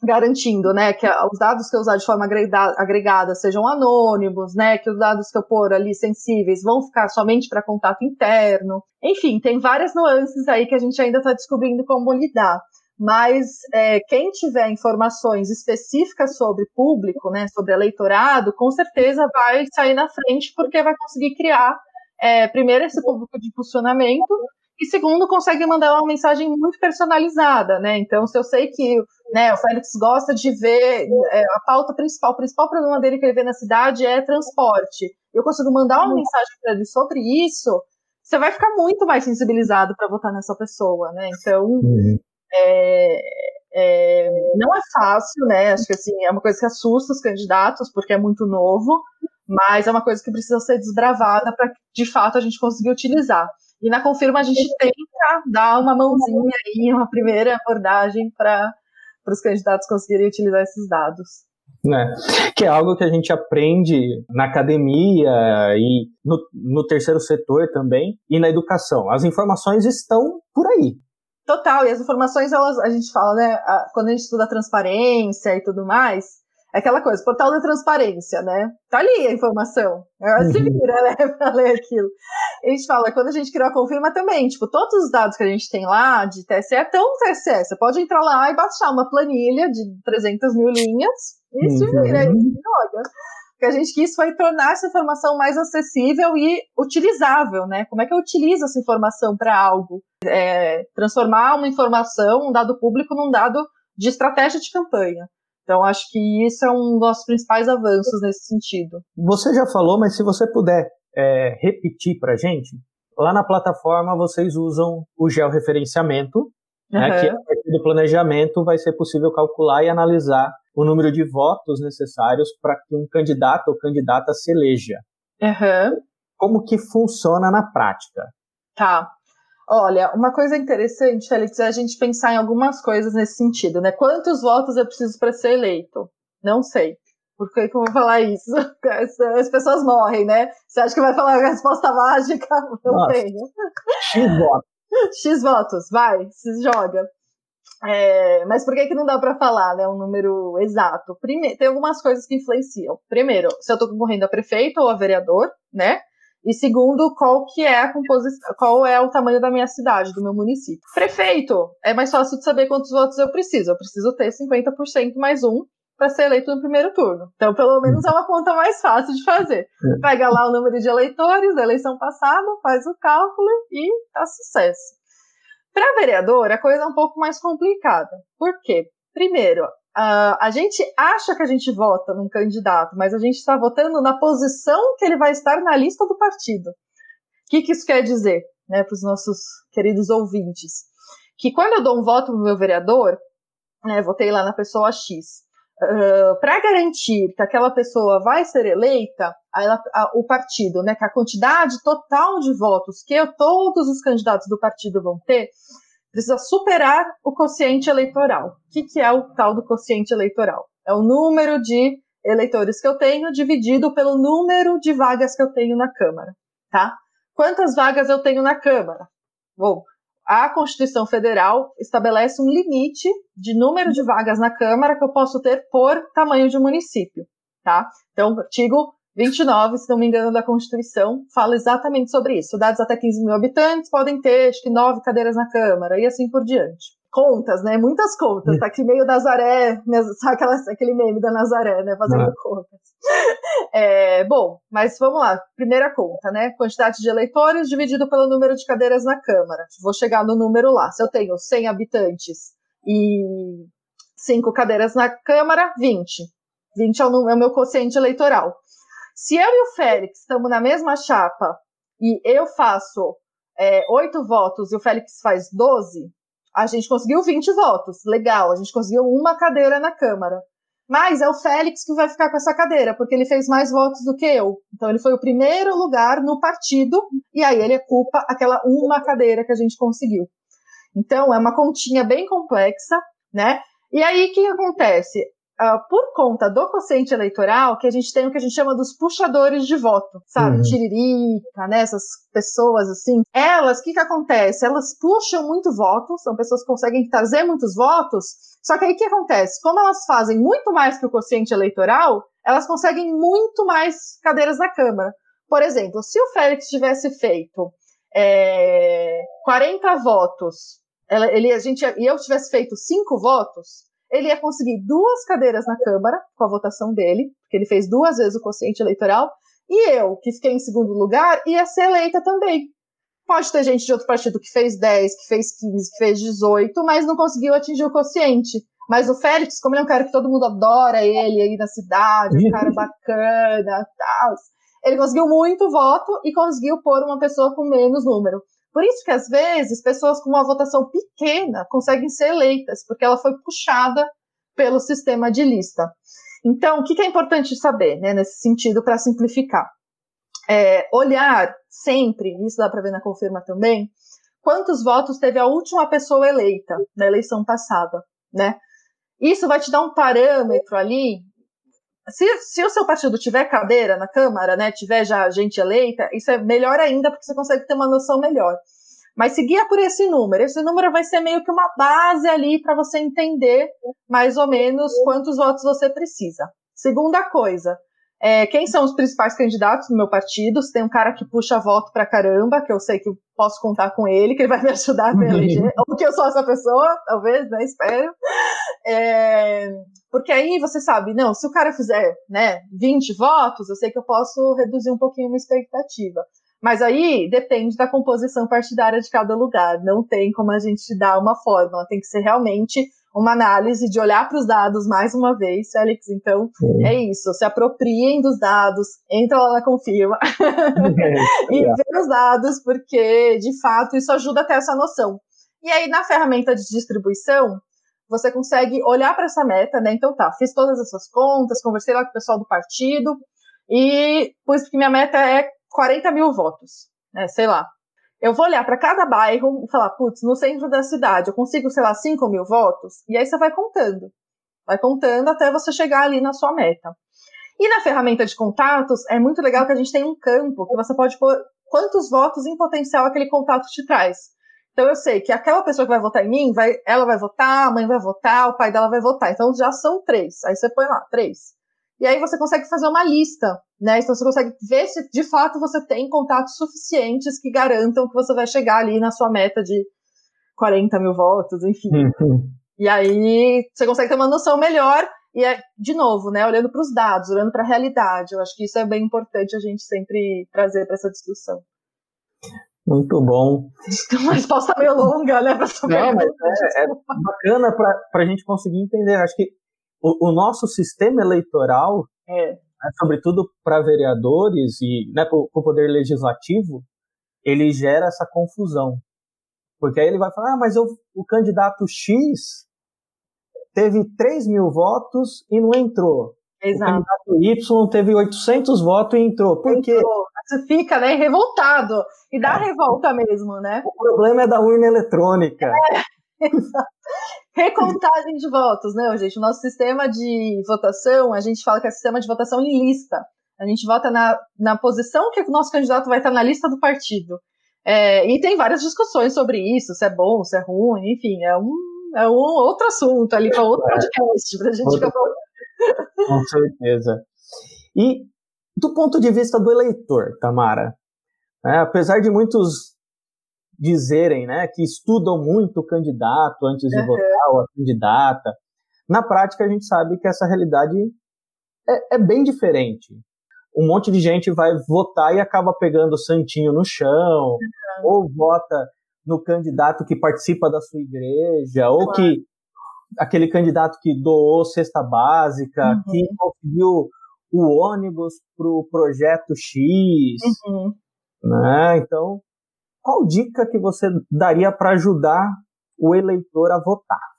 garantindo, né, que os dados que eu usar de forma agregada sejam anônimos, né, que os dados que eu pôr ali sensíveis vão ficar somente para contato interno. Enfim, tem várias nuances aí que a gente ainda está descobrindo como lidar. Mas é, quem tiver informações específicas sobre público, né, sobre eleitorado, com certeza vai sair na frente porque vai conseguir criar, é, primeiro, esse público de impulsionamento e segundo, consegue mandar uma mensagem muito personalizada, né? Então, se eu sei que né, o Félix gosta de ver é, a pauta principal, o principal problema dele que ele vê na cidade é transporte, eu consigo mandar uma mensagem para ele sobre isso, você vai ficar muito mais sensibilizado para votar nessa pessoa, né? Então, uhum. É, é, não é fácil, né? Acho que assim, é uma coisa que assusta os candidatos, porque é muito novo, mas é uma coisa que precisa ser desbravada para de fato a gente conseguir utilizar. E na Confirma a gente tenta dar uma mãozinha aí, uma primeira abordagem para os candidatos conseguirem utilizar esses dados. Né? Que é algo que a gente aprende na academia e no, no terceiro setor também, e na educação. As informações estão por aí. Total, e as informações, elas, a gente fala, né, a, quando a gente estuda transparência e tudo mais, é aquela coisa, portal da transparência, né? Tá ali a informação. Se uhum. vira, né, pra ler aquilo. A gente fala, quando a gente criou a Confirma também, tipo, todos os dados que a gente tem lá de TSE estão no TSE. Você pode entrar lá e baixar uma planilha de 300 mil linhas e se vira, aí, joga que a gente quis foi tornar essa informação mais acessível e utilizável, né? Como é que eu utilizo essa informação para algo? É, transformar uma informação, um dado público, num dado de estratégia de campanha. Então, acho que isso é um dos principais avanços nesse sentido. Você já falou, mas se você puder é, repetir para a gente, lá na plataforma vocês usam o georreferenciamento, uhum. né, que a partir do planejamento vai ser possível calcular e analisar o número de votos necessários para que um candidato ou candidata se eleja. Uhum. Como que funciona na prática? Tá. Olha, uma coisa interessante, Felix, é a gente pensar em algumas coisas nesse sentido, né? Quantos votos eu preciso para ser eleito? Não sei. Por que, que eu vou falar isso? As pessoas morrem, né? Você acha que vai falar a resposta mágica? Não Nossa. tenho. X votos. X votos, vai, se joga. É, mas por que, que não dá para falar, né, um número exato? Primeiro, tem algumas coisas que influenciam. Primeiro, se eu estou concorrendo a prefeito ou a vereador, né? E segundo, qual que é a composição, qual é o tamanho da minha cidade, do meu município. Prefeito, é mais fácil de saber quantos votos eu preciso. Eu preciso ter 50% mais um para ser eleito no primeiro turno. Então, pelo menos é uma conta mais fácil de fazer. É. Pega lá o número de eleitores da eleição passada, faz o cálculo e tá sucesso. Para vereador, a coisa é um pouco mais complicada. Por quê? Primeiro, Uh, a gente acha que a gente vota num candidato, mas a gente está votando na posição que ele vai estar na lista do partido. O que, que isso quer dizer? né, para os nossos queridos ouvintes, que quando eu dou um voto para o meu vereador, né, votei lá na pessoa X, uh, para garantir que aquela pessoa vai ser eleita, ela, a, o partido, né, que a quantidade total de votos que todos os candidatos do partido vão ter, precisa superar o quociente eleitoral. O que, que é o tal do quociente eleitoral? É o número de eleitores que eu tenho dividido pelo número de vagas que eu tenho na Câmara, tá? Quantas vagas eu tenho na Câmara? Bom, a Constituição Federal estabelece um limite de número de vagas na Câmara que eu posso ter por tamanho de município, tá? Então, artigo 29, se não me engano, da Constituição, fala exatamente sobre isso. Cidades até 15 mil habitantes podem ter, acho que, nove cadeiras na Câmara, e assim por diante. Contas, né? Muitas contas. Tá aqui meio Nazaré, né? sabe aquela, aquele meme da Nazaré, né? Fazendo ah. contas. É, bom, mas vamos lá. Primeira conta, né? Quantidade de eleitores dividido pelo número de cadeiras na Câmara. Vou chegar no número lá. Se eu tenho 100 habitantes e 5 cadeiras na Câmara, 20. 20 é o, é o meu quociente eleitoral. Se eu e o Félix estamos na mesma chapa e eu faço é, 8 votos e o Félix faz 12, a gente conseguiu 20 votos. Legal, a gente conseguiu uma cadeira na Câmara. Mas é o Félix que vai ficar com essa cadeira, porque ele fez mais votos do que eu. Então ele foi o primeiro lugar no partido, e aí ele ocupa aquela uma cadeira que a gente conseguiu. Então é uma continha bem complexa, né? E aí o que acontece? Uh, por conta do quociente eleitoral, que a gente tem o que a gente chama dos puxadores de voto, sabe? Uhum. Tiririca, né? Essas pessoas assim. Elas, o que que acontece? Elas puxam muito voto, são pessoas que conseguem trazer muitos votos, só que aí o que acontece? Como elas fazem muito mais que o quociente eleitoral, elas conseguem muito mais cadeiras na Câmara. Por exemplo, se o Félix tivesse feito é, 40 votos, ele, a gente, e eu tivesse feito 5 votos, ele ia conseguir duas cadeiras na Câmara com a votação dele, porque ele fez duas vezes o quociente eleitoral, e eu, que fiquei em segundo lugar, ia ser eleita também. Pode ter gente de outro partido que fez 10, que fez 15, que fez 18, mas não conseguiu atingir o quociente. Mas o Félix, como ele é um cara que todo mundo adora ele aí na cidade, um cara bacana, tal, ele conseguiu muito voto e conseguiu pôr uma pessoa com menos número. Por isso que, às vezes, pessoas com uma votação pequena conseguem ser eleitas, porque ela foi puxada pelo sistema de lista. Então, o que é importante saber, né, nesse sentido, para simplificar? É, olhar sempre, isso dá para ver na confirma também, quantos votos teve a última pessoa eleita na eleição passada, né? Isso vai te dar um parâmetro ali se, se o seu partido tiver cadeira na Câmara, né, tiver já gente eleita, isso é melhor ainda, porque você consegue ter uma noção melhor. Mas se guia por esse número. Esse número vai ser meio que uma base ali para você entender mais ou menos quantos votos você precisa. Segunda coisa, é, quem são os principais candidatos do meu partido? Se tem um cara que puxa voto pra caramba, que eu sei que posso contar com ele, que ele vai me ajudar a me eleger, ou que eu sou essa pessoa, talvez, né? Espero. É, porque aí você sabe, não, se o cara fizer né, 20 votos, eu sei que eu posso reduzir um pouquinho uma expectativa. Mas aí depende da composição partidária de cada lugar. Não tem como a gente dar uma fórmula. Tem que ser realmente uma análise de olhar para os dados mais uma vez, Félix. Então, Sim. é isso. Se apropriem dos dados, entra lá na Confirma é, e vê os dados, porque, de fato, isso ajuda a ter essa noção. E aí, na ferramenta de distribuição, você consegue olhar para essa meta, né? Então tá, fiz todas essas contas, conversei lá com o pessoal do partido e pus que minha meta é 40 mil votos, né? Sei lá. Eu vou olhar para cada bairro e falar, putz, no centro da cidade eu consigo, sei lá, 5 mil votos, e aí você vai contando. Vai contando até você chegar ali na sua meta. E na ferramenta de contatos, é muito legal que a gente tem um campo que você pode pôr quantos votos em potencial aquele contato te traz. Então eu sei que aquela pessoa que vai votar em mim, vai, ela vai votar, a mãe vai votar, o pai dela vai votar. Então já são três. Aí você põe lá, três. E aí você consegue fazer uma lista, né? Então você consegue ver se de fato você tem contatos suficientes que garantam que você vai chegar ali na sua meta de 40 mil votos, enfim. Uhum. E aí você consegue ter uma noção melhor. E é, de novo, né, olhando para os dados, olhando para a realidade. Eu acho que isso é bem importante a gente sempre trazer para essa discussão. Muito bom. Uma resposta meio longa, né? Pra Não, mas é, é bacana para a gente conseguir entender. Acho que o, o nosso sistema eleitoral, é. né, sobretudo para vereadores e né, para o poder legislativo, ele gera essa confusão. Porque aí ele vai falar, ah, mas eu, o candidato X teve 3 mil votos e não entrou. Exato. O candidato Y teve 800 votos e entrou. Por quê? Você fica né, revoltado. E dá é. revolta mesmo, né? O problema é da urna eletrônica. É. Recontagem de votos, né, gente? O nosso sistema de votação, a gente fala que é sistema de votação em lista. A gente vota na, na posição que o nosso candidato vai estar na lista do partido. É, e tem várias discussões sobre isso, se é bom, se é ruim, enfim, é um, é um outro assunto ali para outro é. podcast para a gente acabar. Com certeza. E do ponto de vista do eleitor, Tamara, né, apesar de muitos dizerem né, que estudam muito o candidato antes de uhum. votar ou a candidata, na prática a gente sabe que essa realidade é, é bem diferente um monte de gente vai votar e acaba pegando o santinho no chão, uhum. ou vota no candidato que participa da sua igreja, ou que aquele candidato que doou cesta básica, uhum. que conseguiu o ônibus para o projeto X. Uhum. Né? Então, qual dica que você daria para ajudar o eleitor a votar?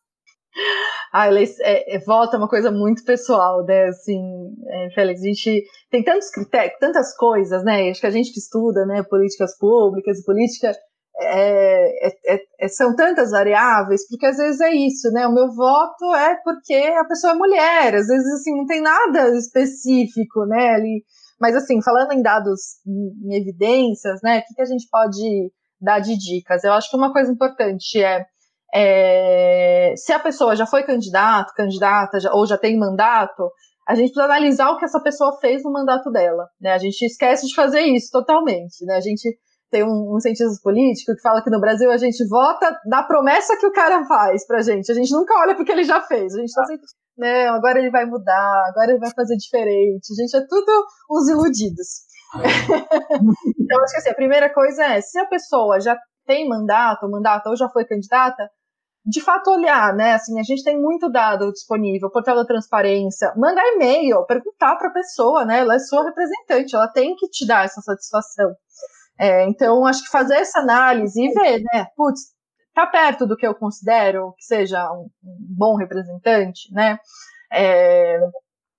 Ah, é, é, voto é uma coisa muito pessoal, né? Assim, é, Félix, a gente tem tantos critérios, tantas coisas, né? Acho que a gente que estuda, né, políticas públicas e política é, é, é, são tantas variáveis, porque às vezes é isso, né? O meu voto é porque a pessoa é mulher, às vezes assim não tem nada específico, né? Ali, mas assim, falando em dados, em, em evidências, né? O que, que a gente pode dar de dicas? Eu acho que uma coisa importante é é, se a pessoa já foi candidato, candidata, já, ou já tem mandato, a gente precisa analisar o que essa pessoa fez no mandato dela. Né? A gente esquece de fazer isso totalmente. Né? A gente tem um, um cientista político que fala que no Brasil a gente vota da promessa que o cara faz pra gente. A gente nunca olha porque ele já fez. A gente tá sempre, não, agora ele vai mudar, agora ele vai fazer diferente. A gente é tudo uns iludidos. então, acho que assim, a primeira coisa é, se a pessoa já tem mandato, mandato ou já foi candidata, de fato olhar, né? Assim, a gente tem muito dado disponível, portal da transparência, mandar e-mail, perguntar para a pessoa, né? Ela é sua representante, ela tem que te dar essa satisfação. É, então, acho que fazer essa análise e ver, né? Putz, tá perto do que eu considero que seja um, um bom representante, né? É,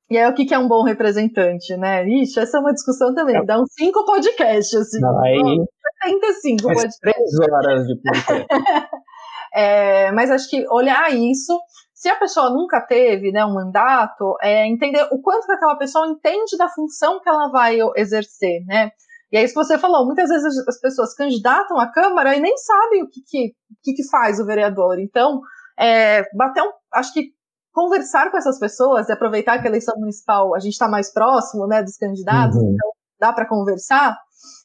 e aí, o que, que é um bom representante, né? Ixi, essa é uma discussão também. Dá uns cinco podcasts, assim. Aí... 75 podcasts. Três horas de podcast. É, mas acho que olhar isso, se a pessoa nunca teve né, um mandato, é entender o quanto que aquela pessoa entende da função que ela vai exercer, né? E é isso que você falou, muitas vezes as pessoas candidatam à Câmara e nem sabem o que, que, que, que faz o vereador. Então, é, bater um, acho que conversar com essas pessoas e aproveitar que a eleição municipal a gente está mais próximo né, dos candidatos, uhum. então dá para conversar,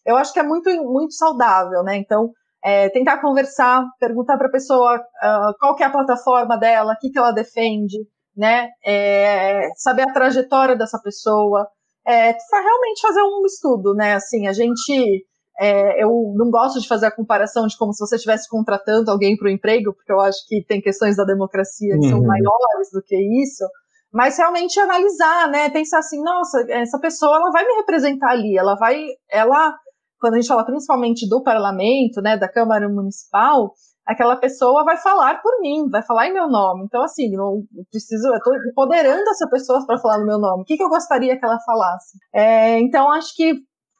eu acho que é muito, muito saudável, né? Então, é, tentar conversar, perguntar para a pessoa uh, qual que é a plataforma dela, o que, que ela defende, né? É, saber a trajetória dessa pessoa, é, realmente fazer um estudo, né? Assim, a gente, é, eu não gosto de fazer a comparação de como se você estivesse contratando alguém para o emprego, porque eu acho que tem questões da democracia que uhum. são maiores do que isso. Mas realmente analisar, né? Pensar assim, nossa, essa pessoa ela vai me representar ali, ela vai, ela quando a gente fala principalmente do parlamento, né, da Câmara Municipal, aquela pessoa vai falar por mim, vai falar em meu nome. Então, assim, não preciso, eu estou empoderando essa pessoa para falar no meu nome. O que, que eu gostaria que ela falasse? É, então, acho que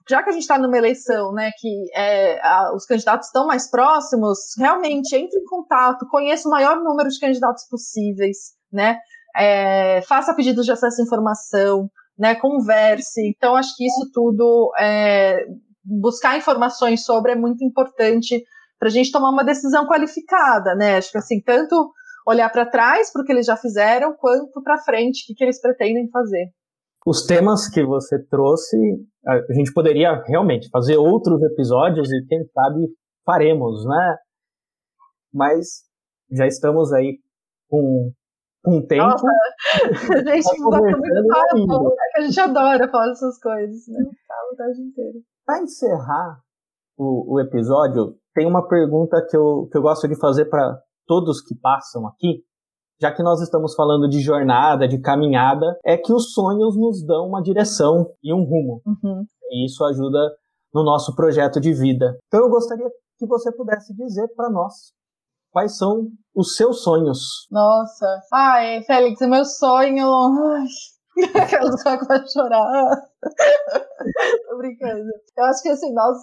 já que a gente está numa eleição, né, que é, a, os candidatos estão mais próximos, realmente entre em contato, conheça o maior número de candidatos possíveis, né, é, faça pedidos de acesso à informação, né, converse. Então, acho que isso tudo é, buscar informações sobre é muito importante para a gente tomar uma decisão qualificada, né? Acho que assim, tanto olhar para trás para o que eles já fizeram, quanto para frente, o que, que eles pretendem fazer. Os temas que você trouxe, a gente poderia realmente fazer outros episódios e quem sabe faremos, né? Mas já estamos aí com um tempo. Nossa, a gente tá muito a gente adora falar essas coisas, né? Fala o tarde inteiro. Para encerrar o, o, episódio, tem uma pergunta que eu, que eu gosto de fazer para todos que passam aqui, já que nós estamos falando de jornada, de caminhada, é que os sonhos nos dão uma direção e um rumo. Uhum. E isso ajuda no nosso projeto de vida. Então eu gostaria que você pudesse dizer para nós quais são os seus sonhos. Nossa, ai, Félix, é meu sonho. Ai. Aquela só que vai chorar. Tô brincando. Eu acho que assim, nós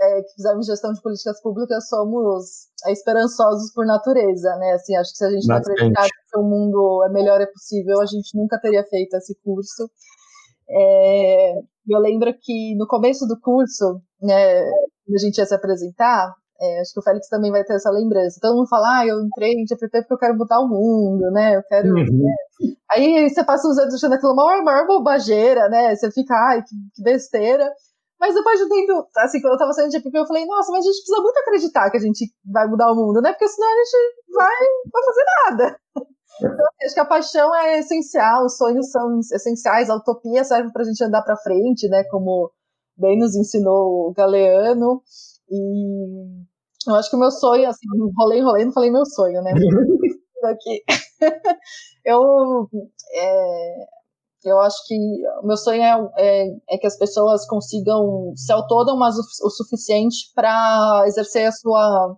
é, que fizemos gestão de políticas públicas somos esperançosos por natureza, né? Assim, acho que se a gente não acreditar que o mundo é melhor é possível, a gente nunca teria feito esse curso. É, eu lembro que no começo do curso, né, a gente ia se apresentar, é, acho que o Félix também vai ter essa lembrança. Todo mundo fala, ah, eu entrei em GPP porque eu quero mudar o mundo, né? Eu quero. Uhum. Né? Aí você passa os anos achando aquilo maior, maior bobageira, né? Você fica, ai, que, que besteira. Mas depois de tempo, assim, quando eu tava saindo de GPP, eu falei, nossa, mas a gente precisa muito acreditar que a gente vai mudar o mundo, né? Porque senão a gente vai, vai fazer nada. Então, acho que a paixão é essencial, os sonhos são essenciais, a utopia serve pra gente andar pra frente, né? Como bem nos ensinou o Galeano. E eu acho que o meu sonho, assim, enrolei, enrolei, não falei meu sonho, né? Aqui. eu, é, eu acho que o meu sonho é, é, é, que as pessoas consigam se autônomas o, o suficiente para exercer a sua,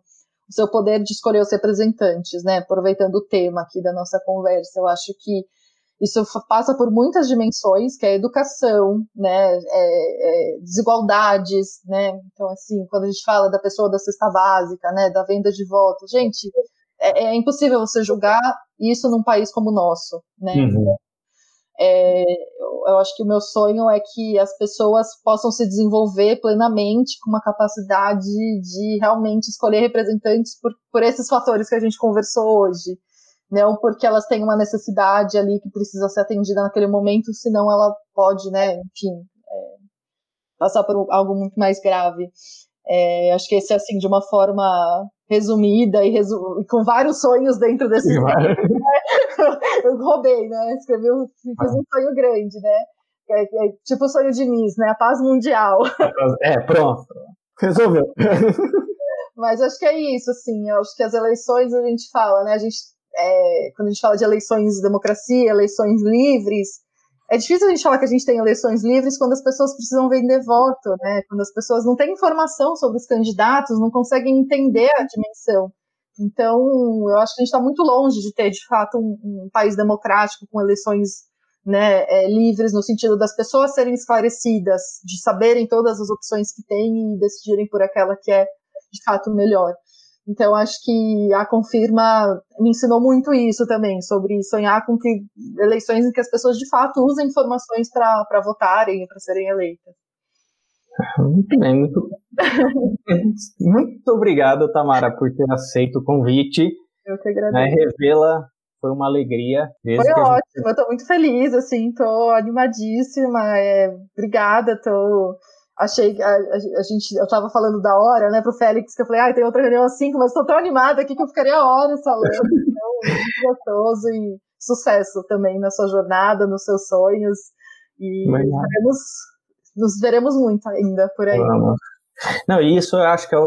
o seu poder de escolher os representantes, né? Aproveitando o tema aqui da nossa conversa, eu acho que isso passa por muitas dimensões, que é educação, né, é, é, desigualdades, né, então assim, quando a gente fala da pessoa da cesta básica, né, da venda de votos, gente, é, é impossível você julgar isso num país como o nosso, né, uhum. É, eu acho que o meu sonho é que as pessoas possam se desenvolver plenamente com uma capacidade de realmente escolher representantes por, por esses fatores que a gente conversou hoje, não porque elas têm uma necessidade ali que precisa ser atendida naquele momento, senão ela pode, né, enfim, é, passar por algo muito mais grave. É, acho que esse, assim, de uma forma resumida e resu com vários sonhos dentro desse né? eu roubei, né, escrevi, fiz um sonho grande, né, é, é, tipo o sonho de Miss, né, a paz mundial. É, pronto, resolveu. Mas acho que é isso, assim, acho que as eleições a gente fala, né, a gente é, quando a gente fala de eleições de democracia, eleições livres, é difícil a gente falar que a gente tem eleições livres quando as pessoas precisam vender voto, né? Quando as pessoas não têm informação sobre os candidatos, não conseguem entender a dimensão. Então, eu acho que a gente está muito longe de ter, de fato, um, um país democrático com eleições né, é, livres, no sentido das pessoas serem esclarecidas, de saberem todas as opções que têm e decidirem por aquela que é, de fato, melhor. Então, acho que a Confirma me ensinou muito isso também, sobre sonhar com que eleições em que as pessoas de fato usem informações para votarem e para serem eleitas. Muito bem, muito, muito obrigado, Tamara, por ter aceito o convite. Eu que agradeço. Né, Revê-la foi uma alegria. Foi ótimo, gente... eu estou muito feliz, assim, estou animadíssima. É, obrigada, estou. Tô achei que a, a, gente, eu tava falando da hora, né, pro Félix, que eu falei, ai, ah, tem outra reunião às 5, mas tô tão animada aqui que eu ficaria horas falando. Então, muito gostoso e sucesso também na sua jornada, nos seus sonhos. E veremos, nos veremos muito ainda por aí. Vamos. Não, e isso eu acho que é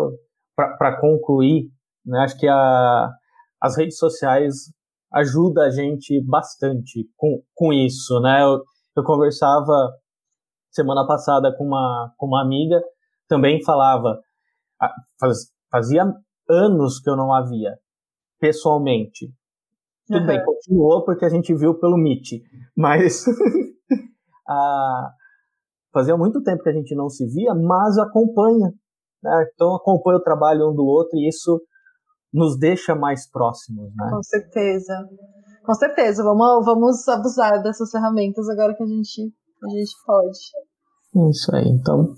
para concluir, né, acho que a, as redes sociais ajudam a gente bastante com, com isso, né? Eu, eu conversava semana passada com uma, com uma amiga, também falava, faz, fazia anos que eu não havia, pessoalmente. Tudo uhum. bem, continuou porque a gente viu pelo Meet, mas a, fazia muito tempo que a gente não se via, mas acompanha. Né? Então acompanha o trabalho um do outro e isso nos deixa mais próximos. Né? Com certeza. Com certeza, vamos, vamos abusar dessas ferramentas agora que a gente a gente pode. Isso aí. Então,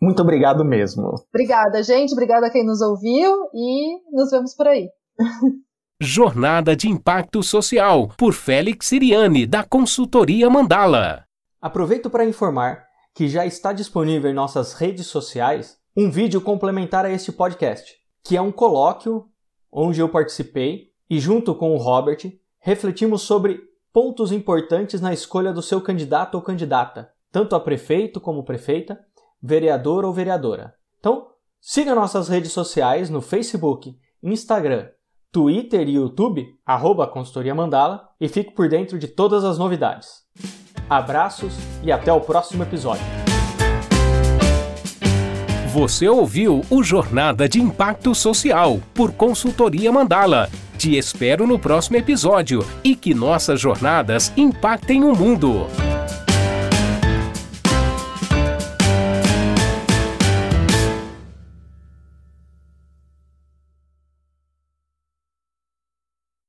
muito obrigado mesmo. Obrigada, gente. Obrigada a quem nos ouviu e nos vemos por aí. Jornada de Impacto Social, por Félix Siriane, da Consultoria Mandala. Aproveito para informar que já está disponível em nossas redes sociais um vídeo complementar a este podcast, que é um colóquio onde eu participei e, junto com o Robert, refletimos sobre pontos importantes na escolha do seu candidato ou candidata tanto a prefeito como prefeita, vereador ou vereadora. Então, siga nossas redes sociais no Facebook, Instagram, Twitter e YouTube, arroba Consultoria Mandala, e fique por dentro de todas as novidades. Abraços e até o próximo episódio. Você ouviu o Jornada de Impacto Social por Consultoria Mandala. Te espero no próximo episódio e que nossas jornadas impactem o mundo.